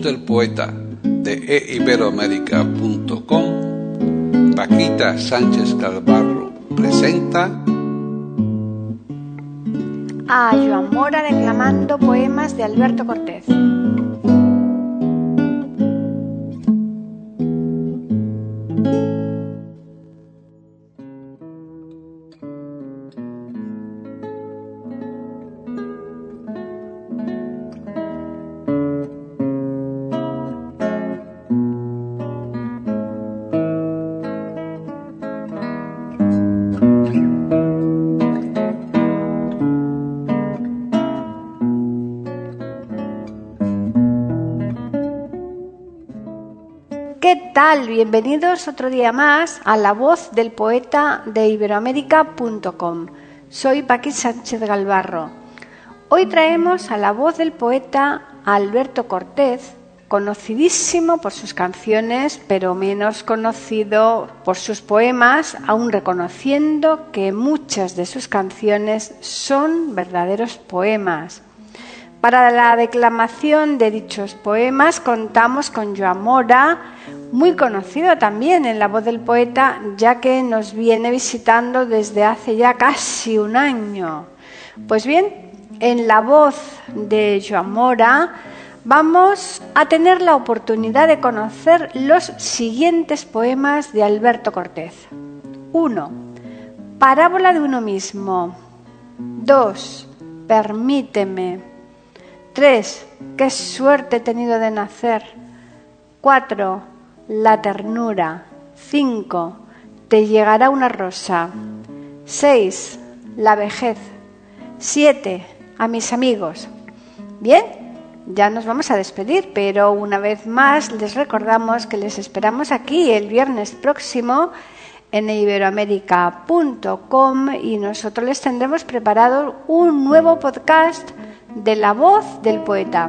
Del poeta de eiberoamérica.com, Paquita Sánchez Calvarro presenta a Joan Mora declamando poemas de Alberto Cortés. Bienvenidos otro día más a La Voz del Poeta de Iberoamérica.com. Soy Paqui Sánchez Galvarro. Hoy traemos a la voz del poeta Alberto Cortés, conocidísimo por sus canciones, pero menos conocido por sus poemas, aun reconociendo que muchas de sus canciones son verdaderos poemas. Para la declamación de dichos poemas contamos con Joan Mora, muy conocido también en la voz del poeta, ya que nos viene visitando desde hace ya casi un año. Pues bien, en la voz de Joan Mora vamos a tener la oportunidad de conocer los siguientes poemas de Alberto Cortés. 1. Parábola de uno mismo. 2. Permíteme. 3. Qué suerte he tenido de nacer. 4. La ternura. 5. Te llegará una rosa. 6. La vejez. 7. A mis amigos. Bien, ya nos vamos a despedir, pero una vez más les recordamos que les esperamos aquí el viernes próximo en iberoamérica.com y nosotros les tendremos preparado un nuevo podcast de la voz del poeta.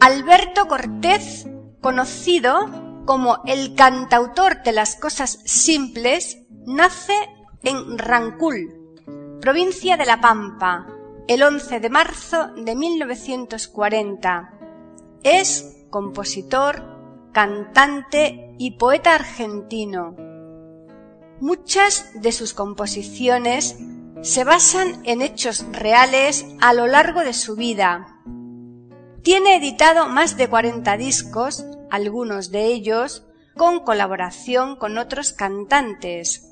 Alberto Cortés, conocido como el cantautor de las cosas simples, nace en Rancul, provincia de La Pampa, el 11 de marzo de 1940. Es compositor, cantante y poeta argentino. Muchas de sus composiciones se basan en hechos reales a lo largo de su vida, tiene editado más de 40 discos, algunos de ellos con colaboración con otros cantantes.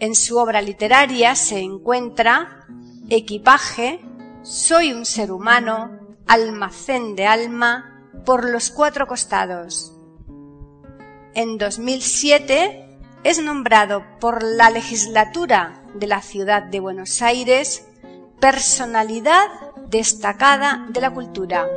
En su obra literaria se encuentra Equipaje, Soy un ser humano, Almacén de alma, Por los cuatro costados. En 2007 es nombrado por la legislatura de la ciudad de Buenos Aires personalidad destacada de la cultura.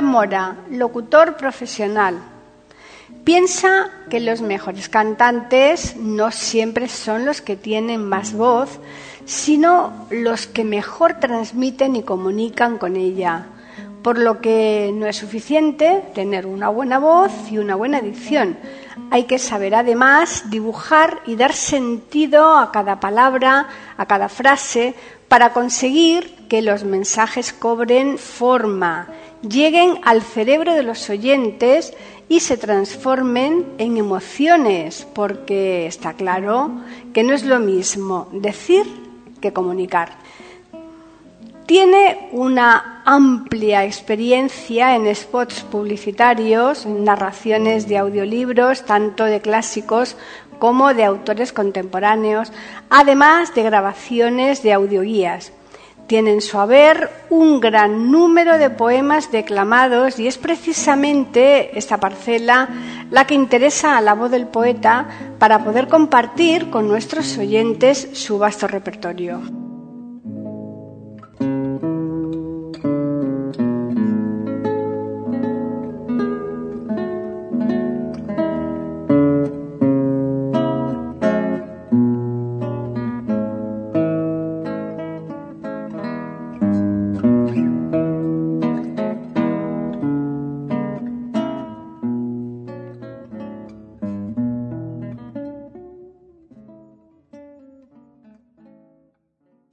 Mora, locutor profesional. Piensa que los mejores cantantes no siempre son los que tienen más voz, sino los que mejor transmiten y comunican con ella. Por lo que no es suficiente tener una buena voz y una buena dicción. Hay que saber además dibujar y dar sentido a cada palabra, a cada frase, para conseguir que los mensajes cobren forma, lleguen al cerebro de los oyentes y se transformen en emociones, porque está claro que no es lo mismo decir que comunicar. Tiene una amplia experiencia en spots publicitarios, en narraciones de audiolibros, tanto de clásicos como de autores contemporáneos, además de grabaciones de audioguías. Tiene en su haber un gran número de poemas declamados y es precisamente esta parcela la que interesa a la voz del poeta para poder compartir con nuestros oyentes su vasto repertorio.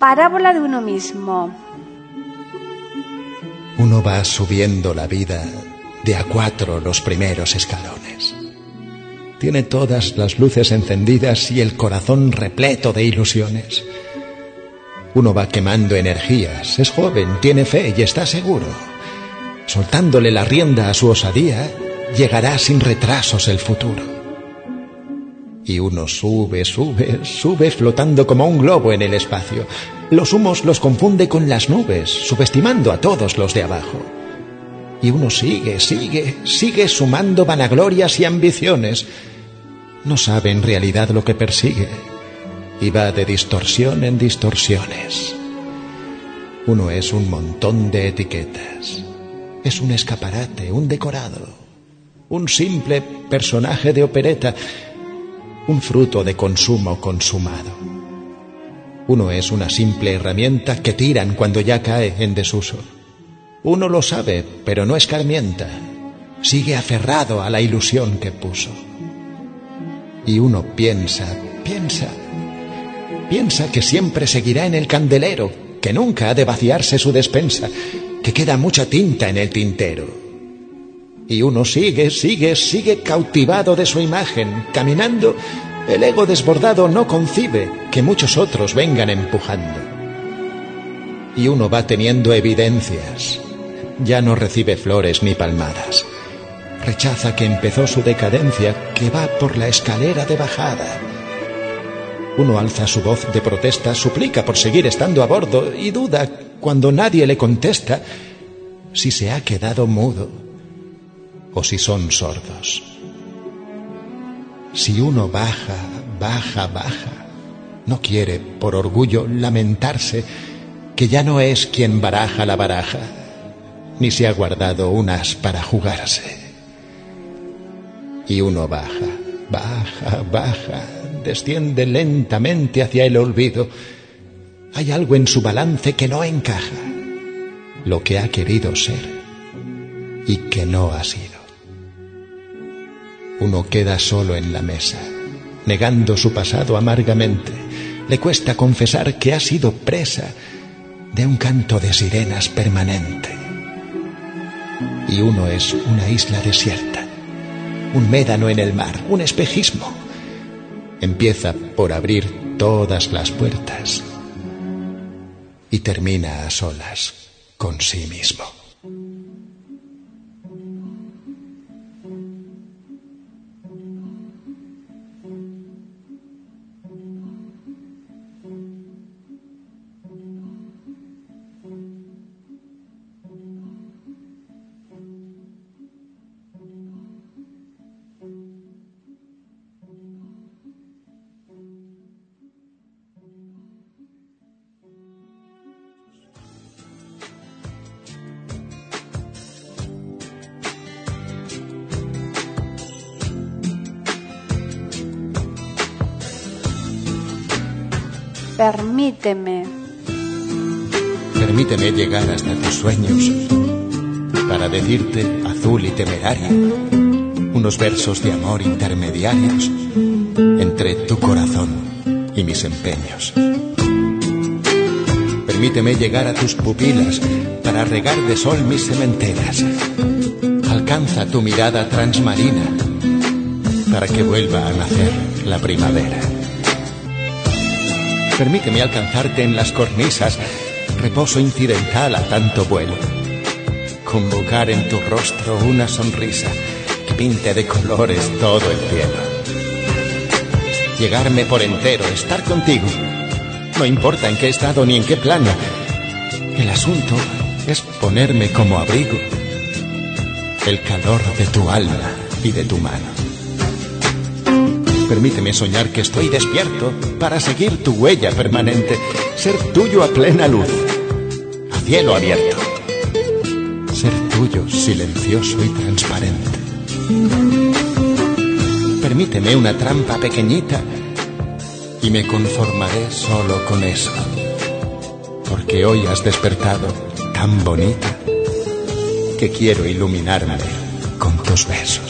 Parábola de uno mismo. Uno va subiendo la vida de a cuatro los primeros escalones. Tiene todas las luces encendidas y el corazón repleto de ilusiones. Uno va quemando energías, es joven, tiene fe y está seguro. Soltándole la rienda a su osadía, llegará sin retrasos el futuro. Y uno sube, sube, sube flotando como un globo en el espacio. Los humos los confunde con las nubes, subestimando a todos los de abajo. Y uno sigue, sigue, sigue sumando vanaglorias y ambiciones. No sabe en realidad lo que persigue. Y va de distorsión en distorsiones. Uno es un montón de etiquetas. Es un escaparate, un decorado, un simple personaje de opereta un fruto de consumo consumado. Uno es una simple herramienta que tiran cuando ya cae en desuso. Uno lo sabe, pero no escarmienta. Sigue aferrado a la ilusión que puso. Y uno piensa, piensa, piensa que siempre seguirá en el candelero, que nunca ha de vaciarse su despensa, que queda mucha tinta en el tintero y uno sigue, sigue, sigue cautivado de su imagen, caminando. El ego desbordado no concibe que muchos otros vengan empujando. Y uno va teniendo evidencias. Ya no recibe flores ni palmadas. Rechaza que empezó su decadencia, que va por la escalera de bajada. Uno alza su voz de protesta, suplica por seguir estando a bordo y duda cuando nadie le contesta si se ha quedado mudo o si son sordos. Si uno baja, baja, baja, no quiere, por orgullo, lamentarse que ya no es quien baraja la baraja, ni se ha guardado unas para jugarse. Y uno baja, baja, baja, desciende lentamente hacia el olvido. Hay algo en su balance que no encaja, lo que ha querido ser y que no ha sido uno queda solo en la mesa, negando su pasado amargamente. Le cuesta confesar que ha sido presa de un canto de sirenas permanente. Y uno es una isla desierta, un médano en el mar, un espejismo. Empieza por abrir todas las puertas y termina a solas con sí mismo. Permíteme. Permíteme llegar hasta tus sueños para decirte, azul y temeraria, unos versos de amor intermediarios entre tu corazón y mis empeños. Permíteme llegar a tus pupilas para regar de sol mis sementeras. Alcanza tu mirada transmarina para que vuelva a nacer la primavera. Permíteme alcanzarte en las cornisas, reposo incidental a tanto vuelo. Convocar en tu rostro una sonrisa que pinte de colores todo el cielo. Llegarme por entero, estar contigo. No importa en qué estado ni en qué plano. El asunto es ponerme como abrigo el calor de tu alma y de tu mano. Permíteme soñar que estoy despierto para seguir tu huella permanente, ser tuyo a plena luz, a cielo abierto, ser tuyo silencioso y transparente. Permíteme una trampa pequeñita y me conformaré solo con eso, porque hoy has despertado tan bonita que quiero iluminarme con tus besos.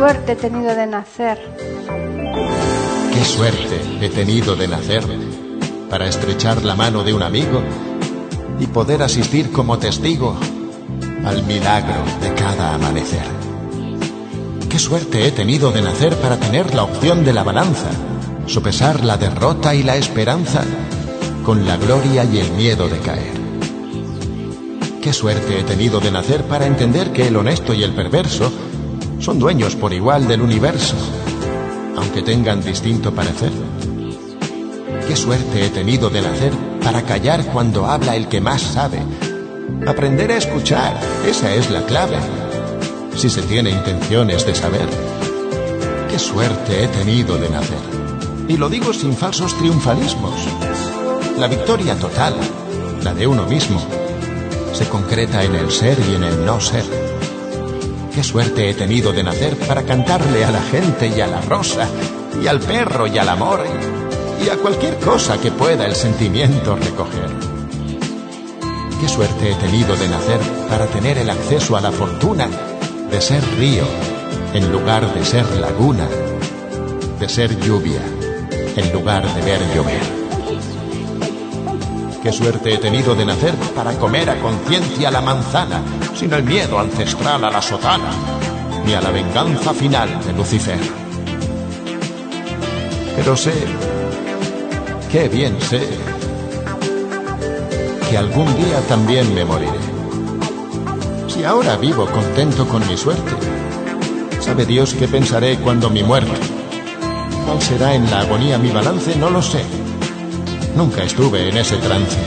suerte he tenido de nacer. Qué suerte he tenido de nacer para estrechar la mano de un amigo y poder asistir como testigo al milagro de cada amanecer. Qué suerte he tenido de nacer para tener la opción de la balanza, sopesar la derrota y la esperanza con la gloria y el miedo de caer. Qué suerte he tenido de nacer para entender que el honesto y el perverso son dueños por igual del universo, aunque tengan distinto parecer. Qué suerte he tenido de nacer para callar cuando habla el que más sabe. Aprender a escuchar, esa es la clave, si se tiene intenciones de saber. Qué suerte he tenido de nacer. Y lo digo sin falsos triunfalismos. La victoria total, la de uno mismo, se concreta en el ser y en el no ser. Qué suerte he tenido de nacer para cantarle a la gente y a la rosa, y al perro y al amor, y, a cualquier cosa que pueda el sentimiento recoger. Qué suerte he tenido de nacer para tener el acceso a la fortuna de ser río en lugar de ser laguna, de ser lluvia en lugar de ver llover. Qué suerte he tenido de nacer para comer a conciencia la manzana, sin el miedo ancestral a la sotana, ni a la venganza final de Lucifer. Pero sé, qué bien sé, que algún día también me moriré. Si ahora vivo contento con mi suerte, sabe Dios qué pensaré cuando mi muerte. ¿Cuál será en la agonía mi balance? No lo sé. Nunca estuve en ese trance.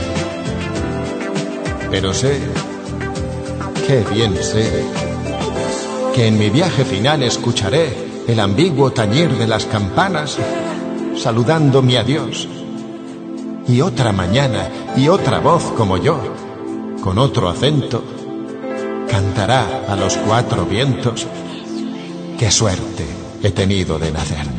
Pero sé, qué bien sé, que en mi viaje final escucharé el ambiguo tañir de las campanas saludando mi adiós. Y otra mañana y otra voz como yo, con otro acento, cantará a los cuatro vientos. Qué suerte he tenido de nacer.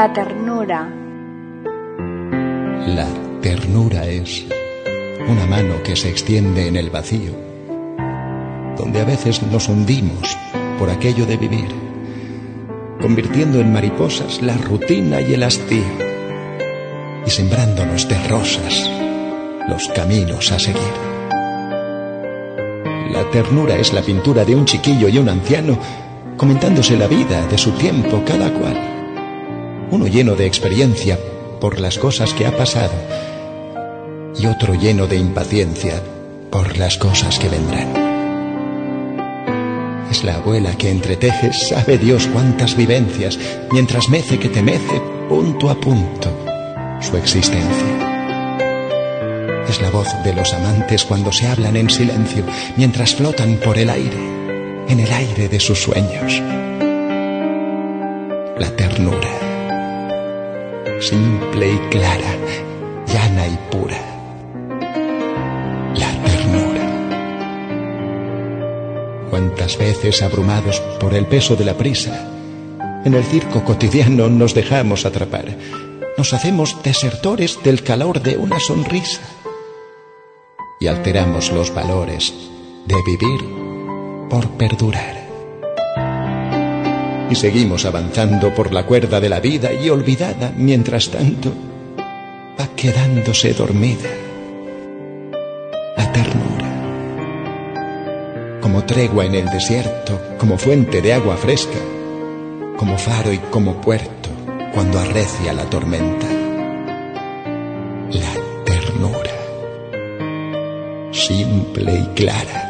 La ternura. La ternura es una mano que se extiende en el vacío, donde a veces nos hundimos por aquello de vivir, convirtiendo en mariposas la rutina y el hastío, y sembrándonos de rosas los caminos a seguir. La ternura es la pintura de un chiquillo y un anciano comentándose la vida de su tiempo cada cual. Uno lleno de experiencia por las cosas que ha pasado y otro lleno de impaciencia por las cosas que vendrán. Es la abuela que entreteje, sabe Dios cuántas vivencias, mientras mece que te mece punto a punto su existencia. Es la voz de los amantes cuando se hablan en silencio, mientras flotan por el aire en el aire de sus sueños. La ternura, simple y clara, llana y pura. La ternura. Cuántas veces abrumados por el peso de la prisa, en el circo cotidiano nos dejamos atrapar. Nos hacemos desertores del calor de una sonrisa y alteramos los valores de vivir por perdurar. Y seguimos avanzando por la cuerda de la vida y olvidada, mientras tanto, va quedándose dormida la ternura. Como tregua en el desierto, como fuente de agua fresca, como faro y como puerto cuando arrecia la tormenta. La ternura, simple y clara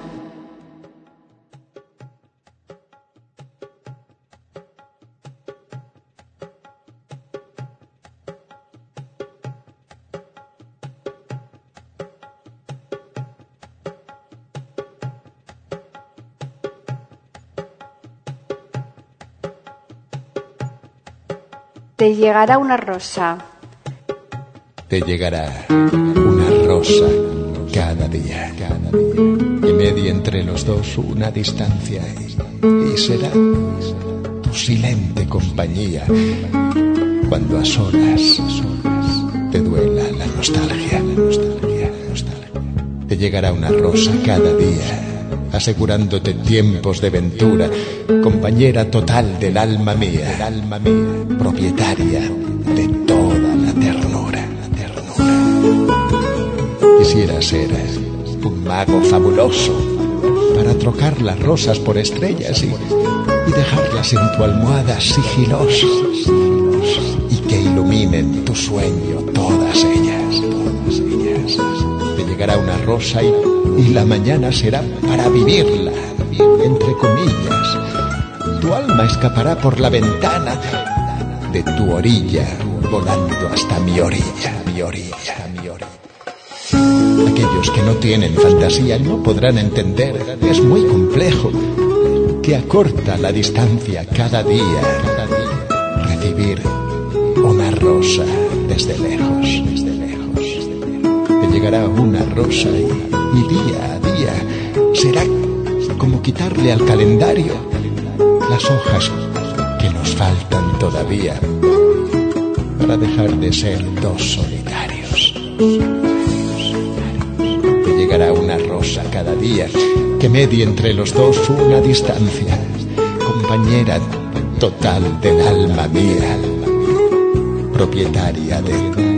Te llegará una rosa. Te llegará una rosa cada día. Y media entre los dos una distancia y, y será tu silente compañía cuando a solas te duela la nostalgia, la nostalgia, la nostalgia. Te llegará una rosa cada día asegurándote tiempos de ventura, compañera total del alma mía, el alma mía, propietaria de toda la ternura. Quisiera ser un mago fabuloso para trocar las rosas por estrellas y, y dejarlas en tu almohada sigilosas y que iluminen tu sueño todas ellas, todas ellas. Te llegará una rosa y y la mañana será para vivirla, entre comillas. Tu alma escapará por la ventana de tu orilla, volando hasta mi orilla, mi orilla, mi orilla. Aquellos que no tienen fantasía no podrán entender, es muy complejo, que acorta la distancia cada día, recibir una rosa desde lejos, desde lejos. Te llegará una rosa y y día a día será como quitarle al calendario las hojas faltan todavía para dejar de ser dos solitarios. Te llegará una rosa cada día que medie entre los dos una distancia, compañera total del alma mía, propietaria de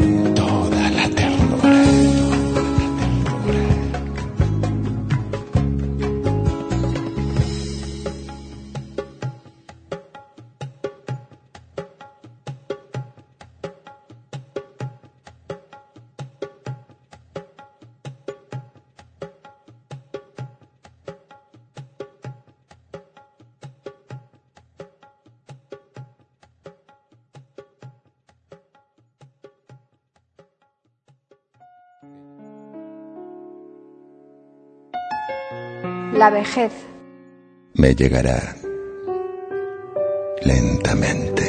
La vejez. Me llegará lentamente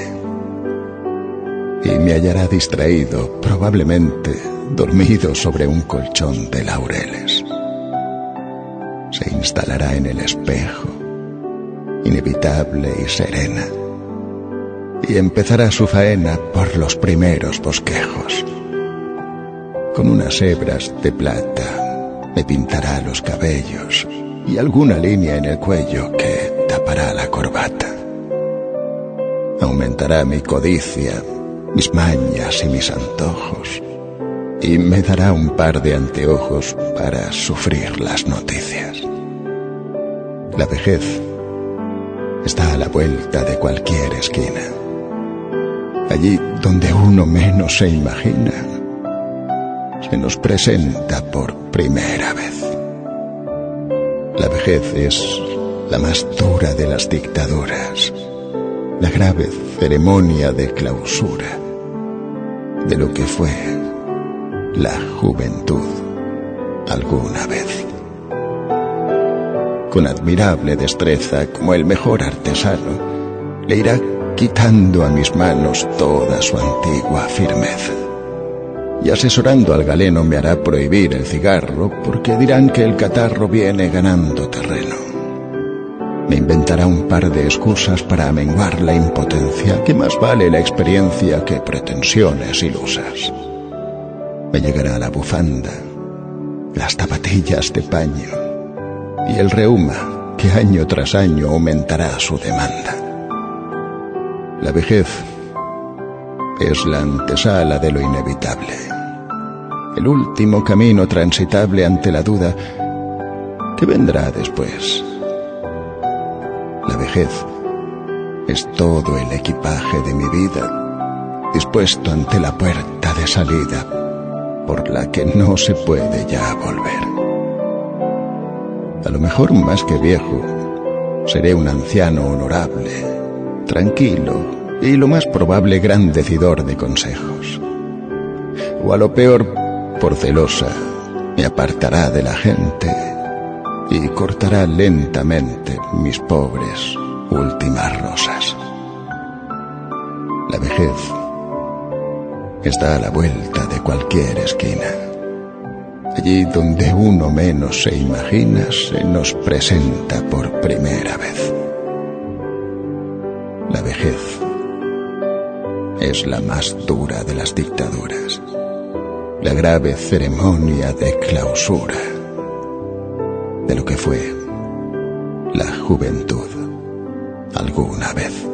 y me hallará distraído, probablemente dormido sobre un colchón de laureles. Se instalará en el espejo, inevitable y serena, y empezará su faena por los primeros bosquejos. Con unas hebras de plata me pintará los cabellos y alguna línea en el cuello que tapará la corbata. Aumentará mi codicia mis mañas y mis antojos, y me dará un par de anteojos para sufrir las noticias. La vejez está a la vuelta de cualquier esquina. Allí donde uno menos se imagina, se nos presenta por primera vez. Es la más dura de las dictaduras, la grave ceremonia de clausura de lo que fue la juventud alguna vez. Con admirable destreza, como el mejor artesano, le irá quitando a mis manos toda su antigua firmeza. Y asesorando al galeno me hará prohibir el cigarro porque dirán que el catarro viene ganando terreno. Me inventará un par de excusas para amenguar la impotencia, que más vale la experiencia que pretensiones ilusas. Me llegará la bufanda, las zapatillas de paño y el reuma que año tras año aumentará su demanda. La vejez es la antesala de lo inevitable, el último camino transitable ante la duda que vendrá después la vejez es todo el equipaje de mi vida, dispuesto ante la puerta de salida, por la que no se puede ya volver. A lo mejor más que viejo, seré un anciano honorable, tranquilo y lo más probable gran decidor de consejos. O a lo peor, por celosa, me apartará de la gente y cortará lentamente mis pobres últimas rosas. La vejez está a la vuelta de cualquier esquina. Allí donde uno menos se imagina, se nos presenta por primera vez. La vejez es la más dura de las dictaduras, la grave ceremonia de clausura de lo que fue la juventud alguna vez.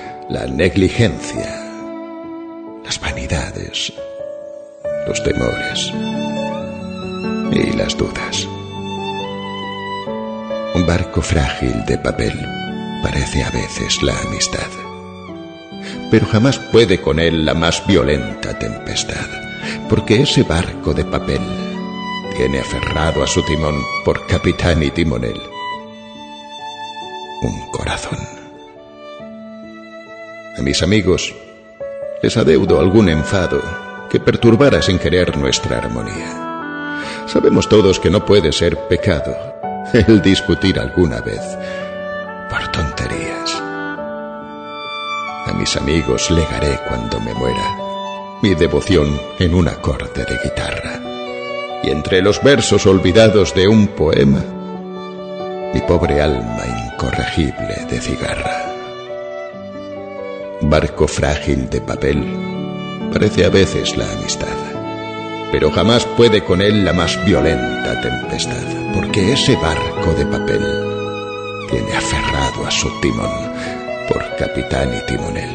la negligencia, las vanidades los temores y las dudas. Un barco frágil de papel parece a veces la amistad, pero jamás puede con él la más violenta tempestad, porque ese barco de papel tiene aferrado a su timón por capitán y timonel un corazón. A mis amigos les adeudo algún enfado que perturbara sin querer nuestra armonía. Sabemos todos que no puede ser pecado el discutir alguna vez por tonterías. A mis amigos legaré cuando me muera mi devoción en un acorde de guitarra. Y entre los versos olvidados de un poema, mi pobre alma incorregible de cigarra. Barco frágil de papel, parece a veces la amistad. pero jamás puede con él la más violenta tempestad, porque ese barco de papel tiene aferrado a su timón por capitán y timonel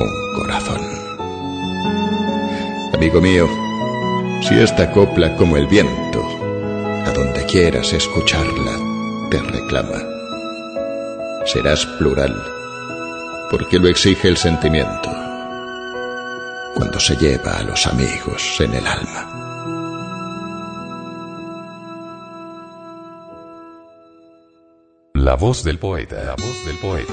un corazón. Amigo mío, si esta copla como el viento, a donde quieras escucharla, te reclama, serás plural, porque lo exige el sentimiento cuando se lleva a los amigos en el alma. La voz del poeta, la voz del poeta.